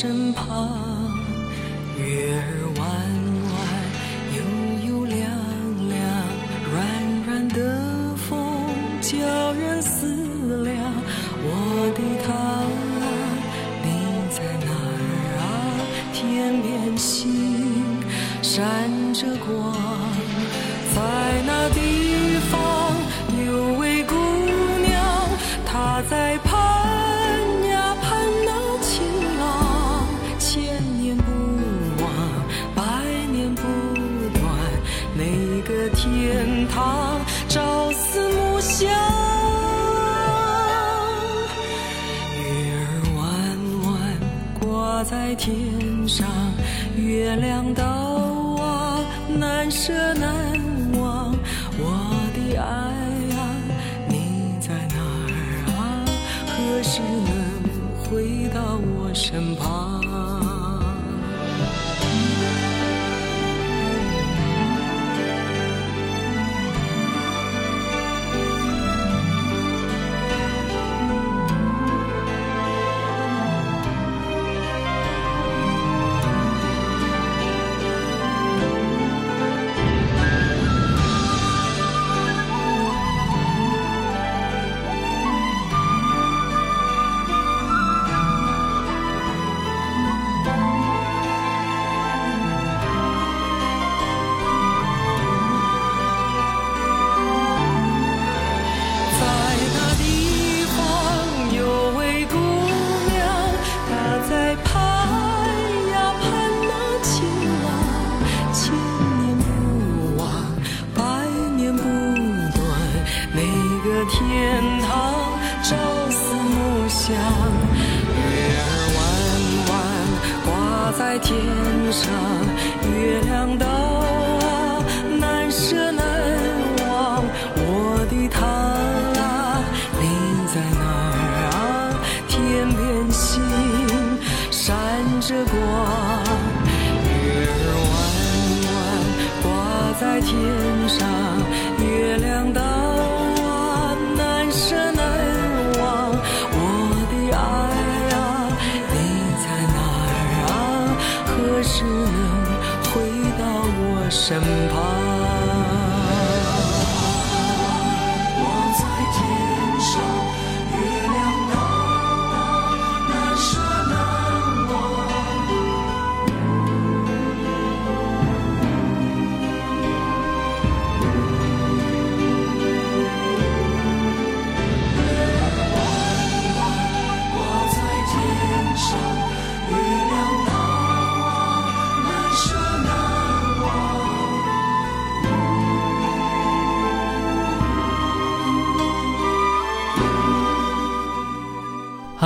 身旁，月儿弯弯，悠悠亮亮，软软的风叫人思量。我的他，你在哪儿啊？天边星闪着光。天上月亮到啊，难舍难。天上月亮的啊，难舍难忘。我的爱啊，你在哪儿啊？何时能回到我身旁？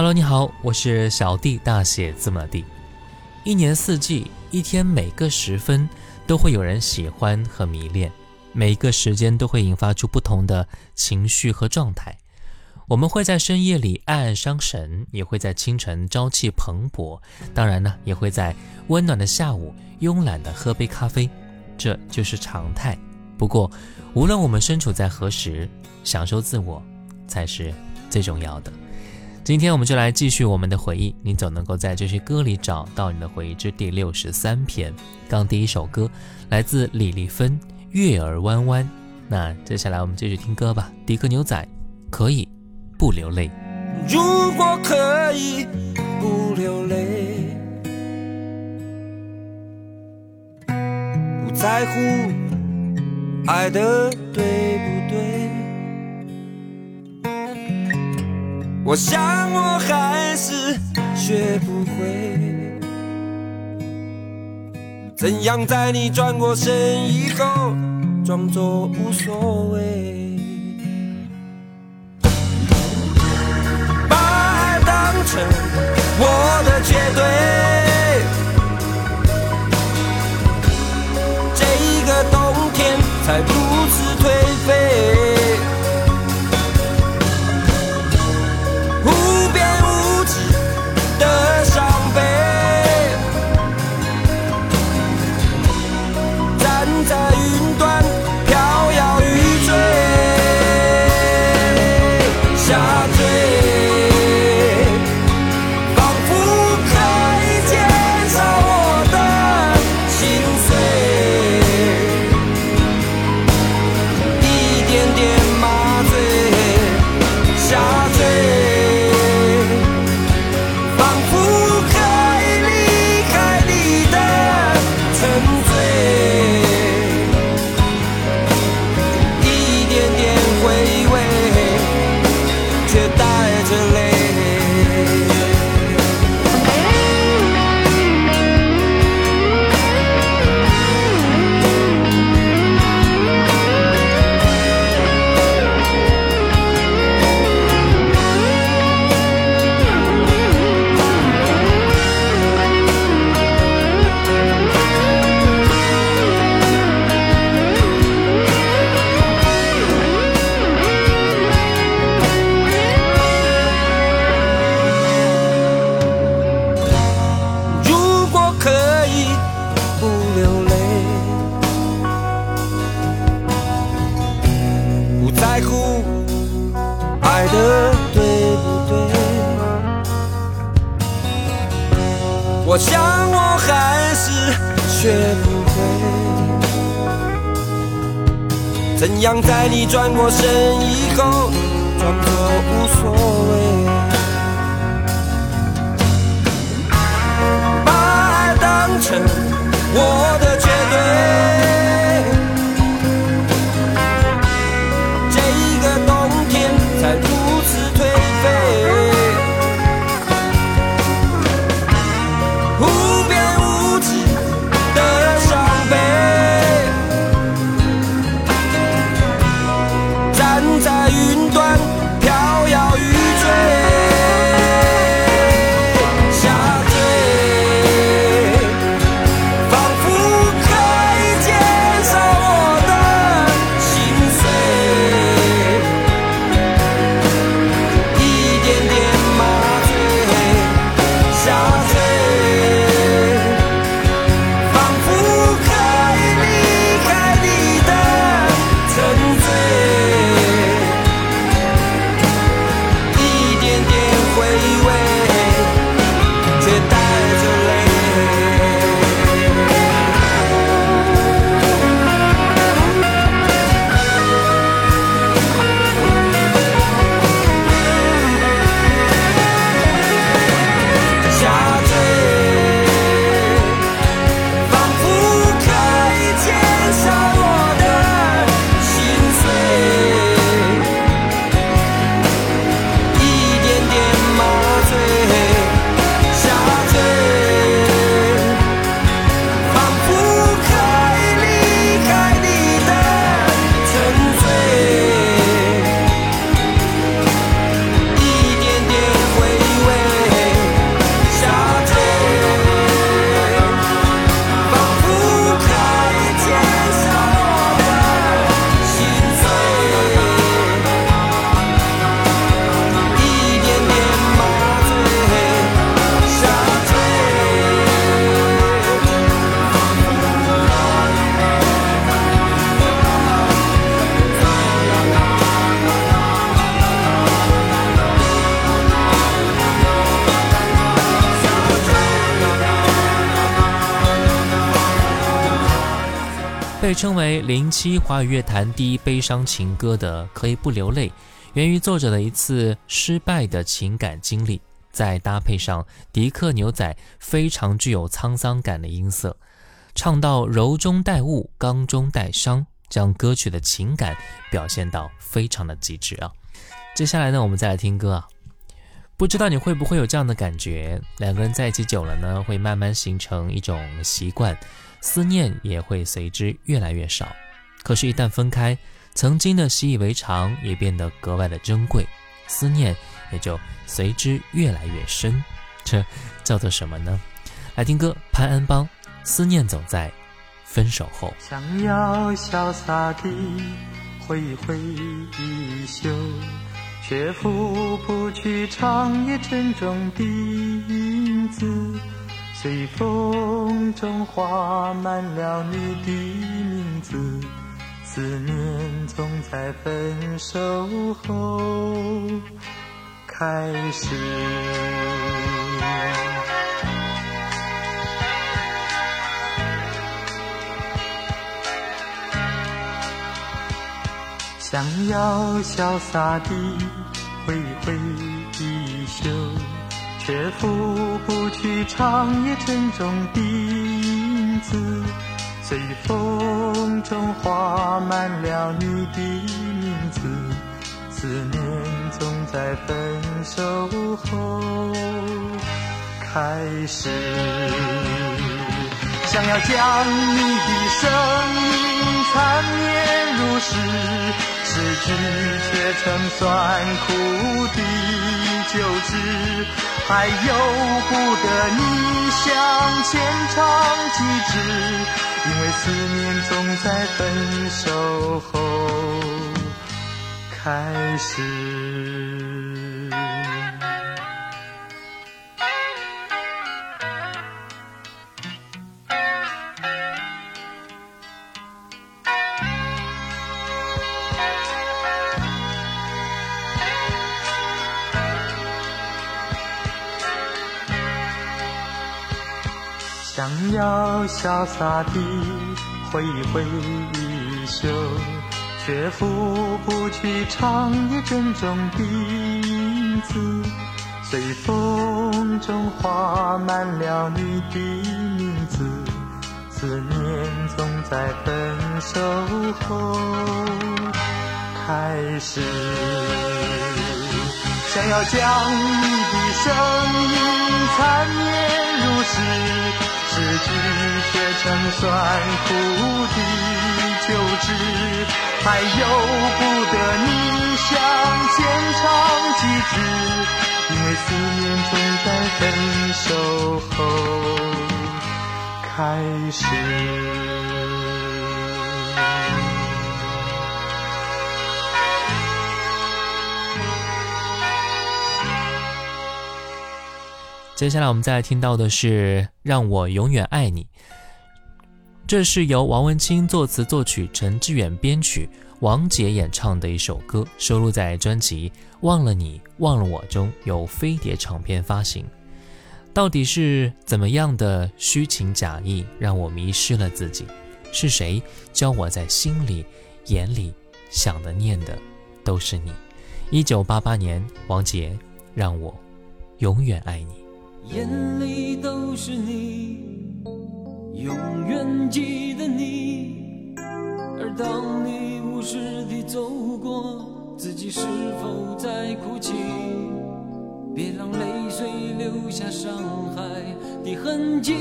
Hello，你好，我是小弟大写字母弟。一年四季，一天每个时分都会有人喜欢和迷恋，每一个时间都会引发出不同的情绪和状态。我们会在深夜里暗暗伤神，也会在清晨朝气蓬勃，当然呢，也会在温暖的下午慵懒地喝杯咖啡，这就是常态。不过，无论我们身处在何时，享受自我才是最重要的。今天我们就来继续我们的回忆，你总能够在这些歌里找到你的回忆之第六十三篇。刚第一首歌来自李丽芬，《月儿弯弯》。那接下来我们继续听歌吧，《迪克牛仔》可以不流泪。如果可以不流泪，不在乎爱的对不对。我想，我还是学不会，怎样在你转过身以后装作无所谓，把爱当成我的绝对，这个冬天才如此。在你转过身以后。零七华语乐坛第一悲伤情歌的《可以不流泪》，源于作者的一次失败的情感经历，再搭配上迪克牛仔非常具有沧桑感的音色，唱到柔中带雾，刚中带伤，将歌曲的情感表现到非常的极致啊！接下来呢，我们再来听歌啊。不知道你会不会有这样的感觉？两个人在一起久了呢，会慢慢形成一种习惯，思念也会随之越来越少。可是，一旦分开，曾经的习以为常也变得格外的珍贵，思念也就随之越来越深。这叫做什么呢？来听歌，潘安邦，《思念总在分手后》。想要潇洒挥挥衣袖。却拂不去长夜沉重的影子，随风中画满了你的名字，思念总在分手后开始。想要潇洒地挥挥衣袖，却拂不去长夜沉重的影子，随风中画满了你的名字。思念总在分手后开始，想要将你的生命缠绵如诗。诗句却成酸苦的旧事，还由不得你想浅尝即止，因为思念总在分手后开始。想要潇洒地挥一挥衣袖，却拂不去长夜怔忡的影子，随风中画满了你的名字。思念总在分手后开始，想要将你的身影残念入诗。诗句写成酸苦的旧纸，还由不得你想浅尝几支，因为思念总在分手后开始。接下来我们再听到的是《让我永远爱你》，这是由王文清作词作曲，陈志远编曲，王杰演唱的一首歌，收录在专辑《忘了你忘了我》中，由飞碟唱片发行。到底是怎么样的虚情假意，让我迷失了自己？是谁教我在心里、眼里、想的、念的都是你？一九八八年，王杰《让我永远爱你》。眼里都是你，永远记得你。而当你无视地走过，自己是否在哭泣？别让泪水留下伤害的痕迹，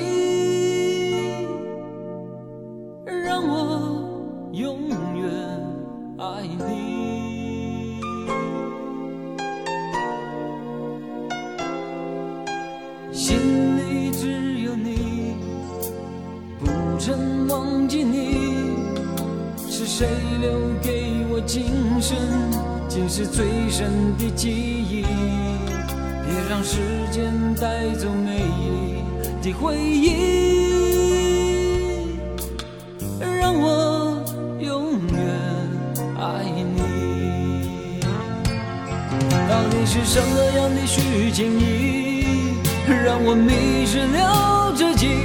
让我永远爱你。谁留给我今生，今世最深的记忆？别让时间带走美丽的回忆，让我永远爱你。到底是什么样的虚情意，让我迷失了自己？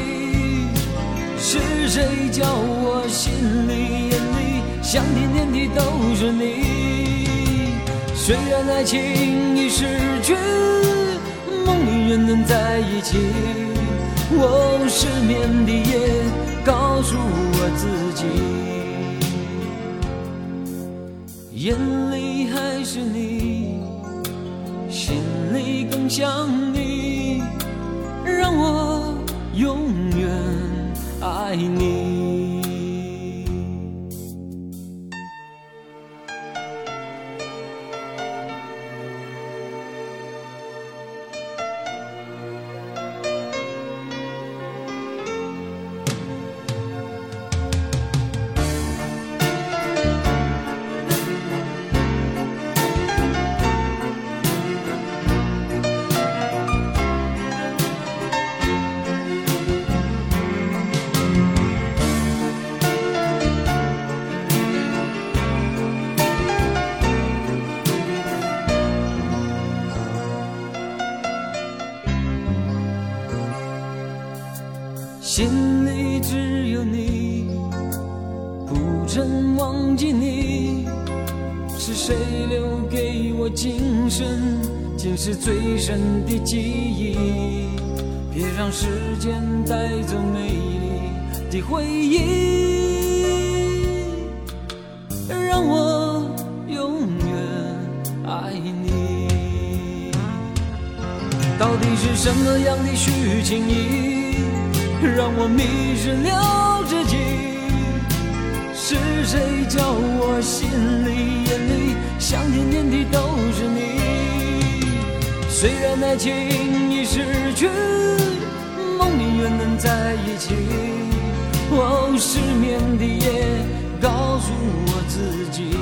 是谁叫我心里？想天天的都是你，虽然爱情已逝去，梦里仍能在一起。哦，失眠的夜，告诉我自己，眼里还是你，心里更想你，让我永远爱你。心里只有你，不曾忘记你。是谁留给我今生今世最深的记忆？别让时间带走美丽的回忆，让我永远爱你。到底是什么样的虚情意？让我迷失了自己，是谁叫我心里眼里想念念的都是你？虽然爱情已失去，梦里仍能在一起。哦，失眠的夜，告诉我自己，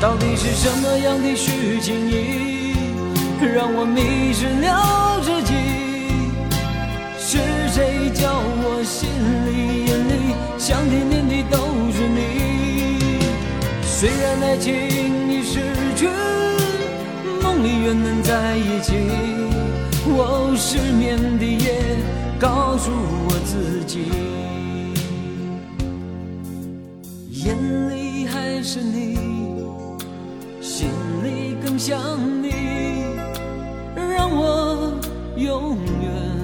到底是什么样的虚情意，让我迷失了自己。是谁叫我心里眼里想念念的都是你？虽然爱情已失去，梦里仍能在一起。我失眠的夜，告诉我自己，眼里还是你，心里更想你，让我永远。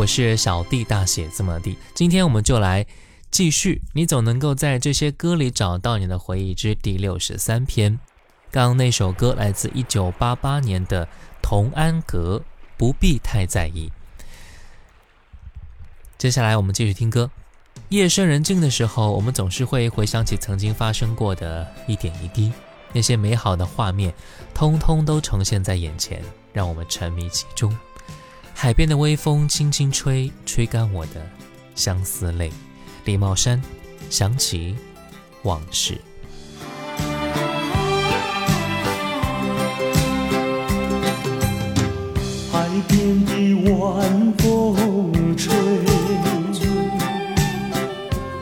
我是小弟，大写字母的今天我们就来继续。你总能够在这些歌里找到你的回忆之第六十三篇。刚那首歌来自一九八八年的童安格，《不必太在意》。接下来我们继续听歌。夜深人静的时候，我们总是会回想起曾经发生过的一点一滴，那些美好的画面，通通都呈现在眼前，让我们沉迷其中。海边的微风轻轻吹，吹干我的相思泪。李茂山想起往事，海边的晚风吹，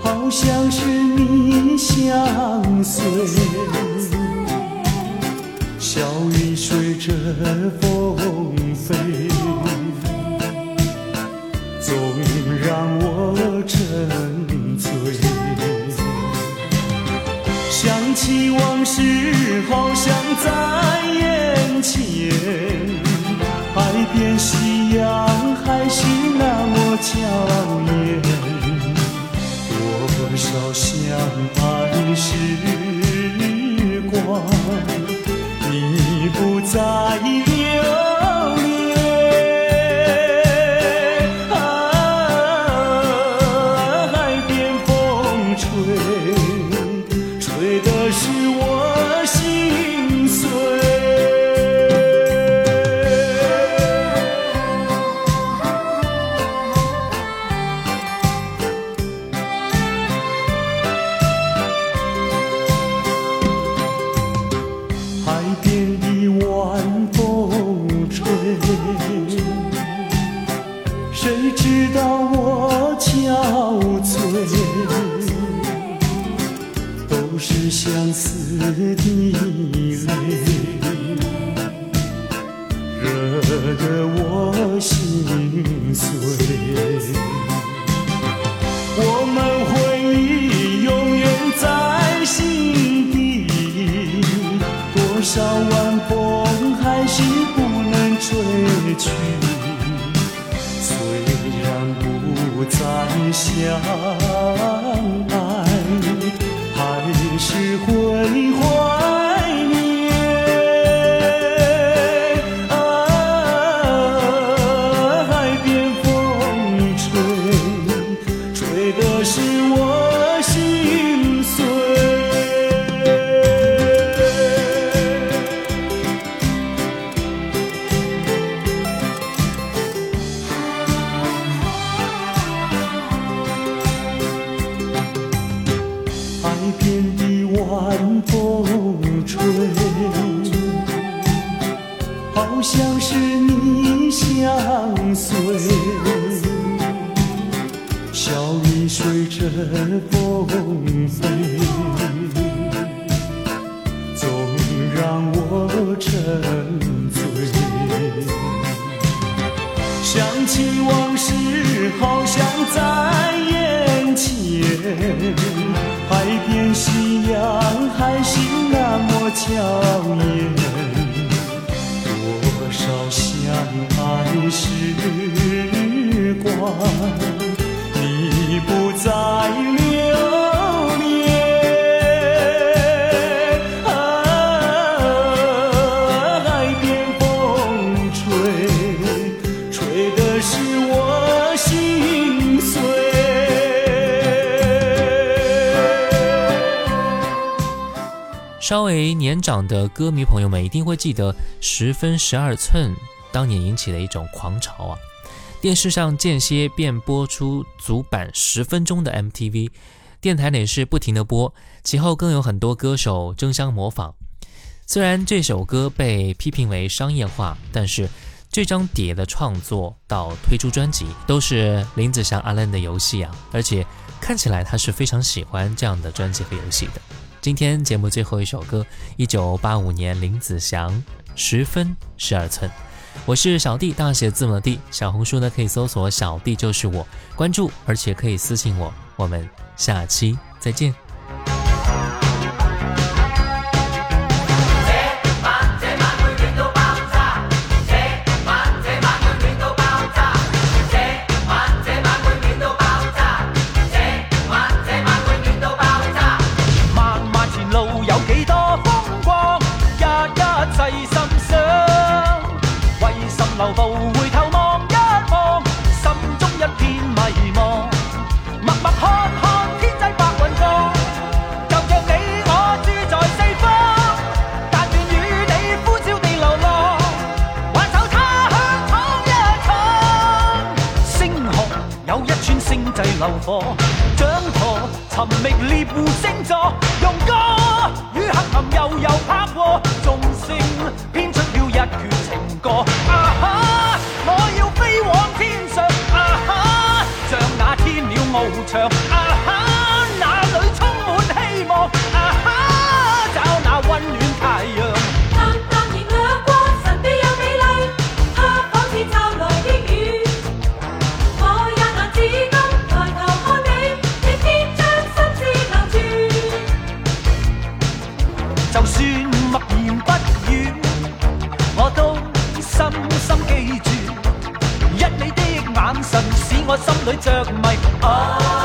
好像是你相随，小雨随着风飞。让我沉醉，想起往事好像在眼前，海边夕阳还是那么娇艳，多少相爱时光，你不在。稍微年长的歌迷朋友们一定会记得，《十分十二寸》当年引起的一种狂潮啊！电视上间歇便播出足版十分钟的 MTV，电台内是不停的播。其后更有很多歌手争相模仿。虽然这首歌被批评为商业化，但是这张碟的创作到推出专辑，都是林子祥阿 l 的游戏啊！而且看起来他是非常喜欢这样的专辑和游戏的。今天节目最后一首歌，一九八五年林子祥《十分十二寸》。我是小弟，大写字母的弟。小红书呢可以搜索“小弟就是我”，关注，而且可以私信我。我们下期再见。就算默然不语，我都深深记住。一你的眼神，使我心里着迷。啊、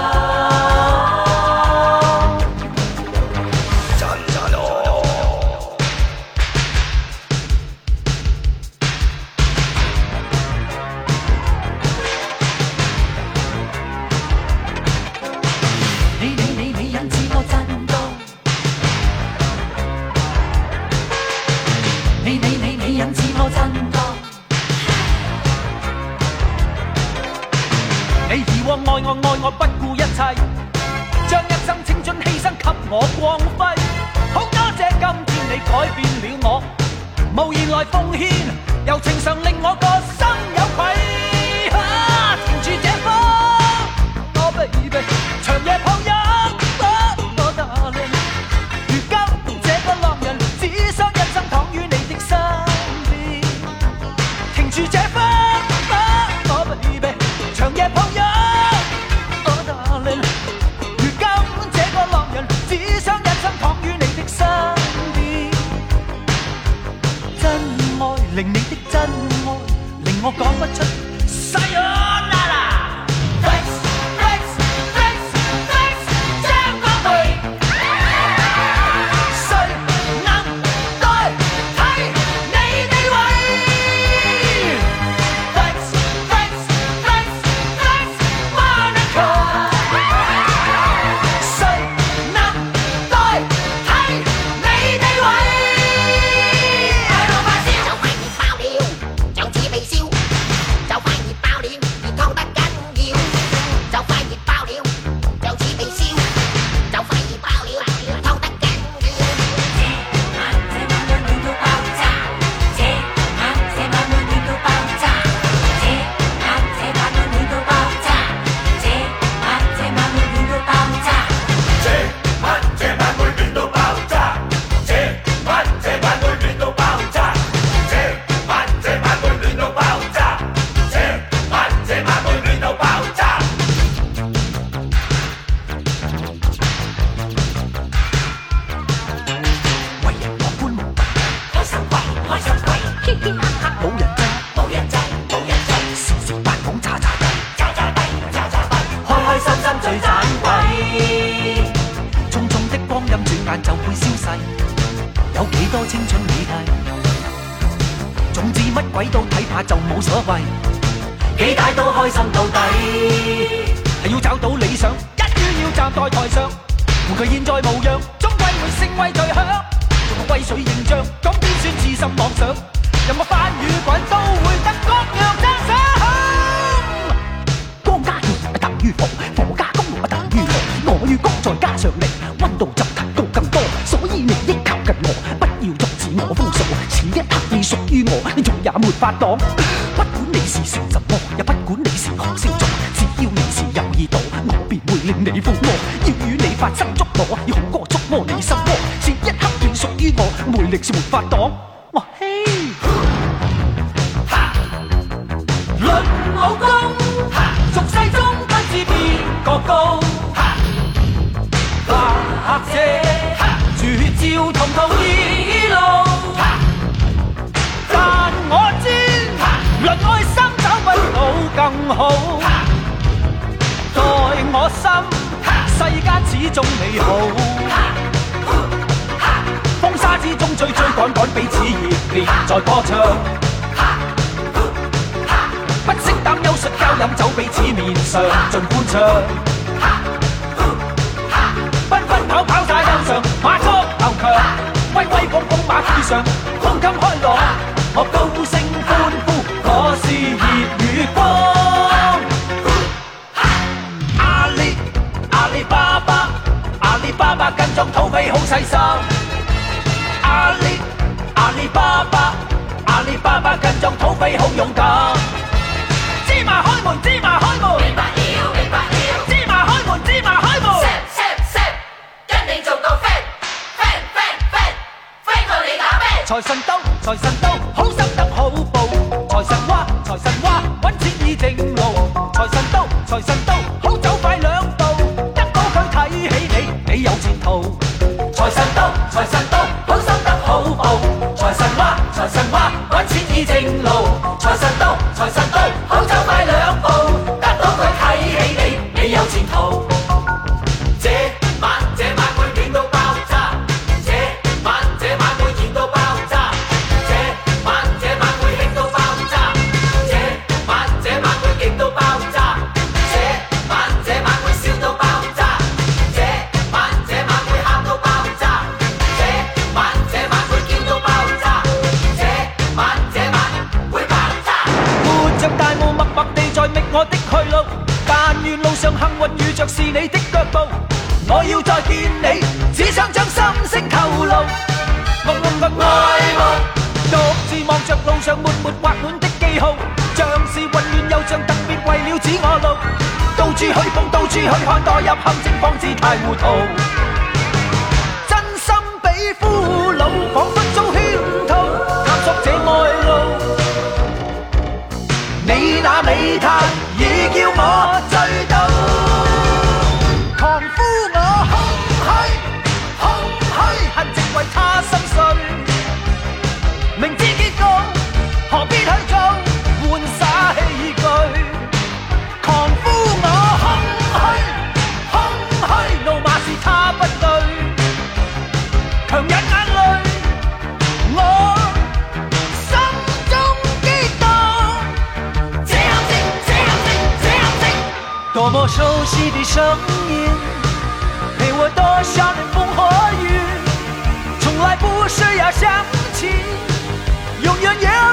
我要好歌捉摸你心窝，这一刻便属于我，魅力是没法挡。之中美好，风沙之中追追赶赶，彼此热烈在歌唱。不惜担有说交饮酒彼此面上尽欢畅。不奔跑跑打又上马足头强，威威风风马蹄上胸襟开朗，我高声欢呼，我是热与光。巴巴跟踪土匪好细心，阿里阿里巴巴阿里巴巴跟踪土匪好勇敢。芝麻开门，芝麻开门，明白了，明白了。芝麻开门，芝麻开门，set set set，跟定做到飞飞飞飞，飞过你打飞。财神到，财神到。路上没没滑满的记号，像是混乱又像特别为了指我路。到处去碰，到处去看，堕入陷阱，方知太糊涂。真心被俘虏，仿佛遭圈套，探索这爱路。你那美叹已叫我醉倒。熟悉的声音，陪我多少风和雨，从来不是要想起，永远也。